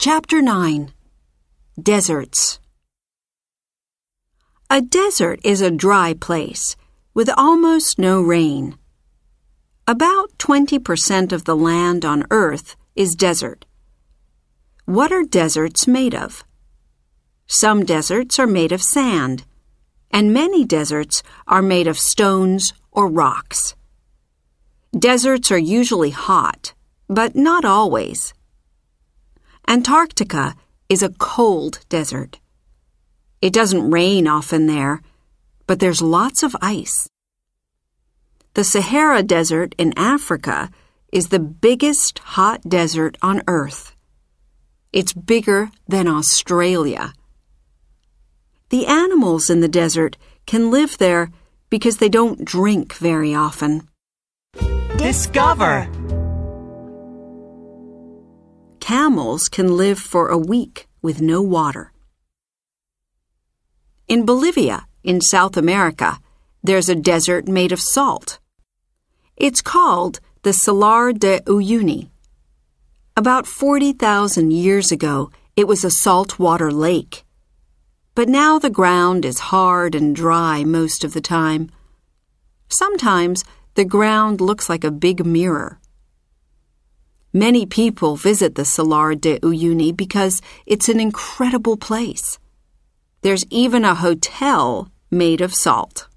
Chapter 9 Deserts A desert is a dry place with almost no rain. About 20% of the land on Earth is desert. What are deserts made of? Some deserts are made of sand, and many deserts are made of stones or rocks. Deserts are usually hot, but not always. Antarctica is a cold desert. It doesn't rain often there, but there's lots of ice. The Sahara Desert in Africa is the biggest hot desert on Earth. It's bigger than Australia. The animals in the desert can live there because they don't drink very often. Discover. Camels can live for a week with no water. In Bolivia, in South America, there's a desert made of salt. It's called the Salar de Uyuni. About 40,000 years ago, it was a saltwater lake. But now the ground is hard and dry most of the time. Sometimes the ground looks like a big mirror. Many people visit the Salar de Uyuni because it's an incredible place. There's even a hotel made of salt.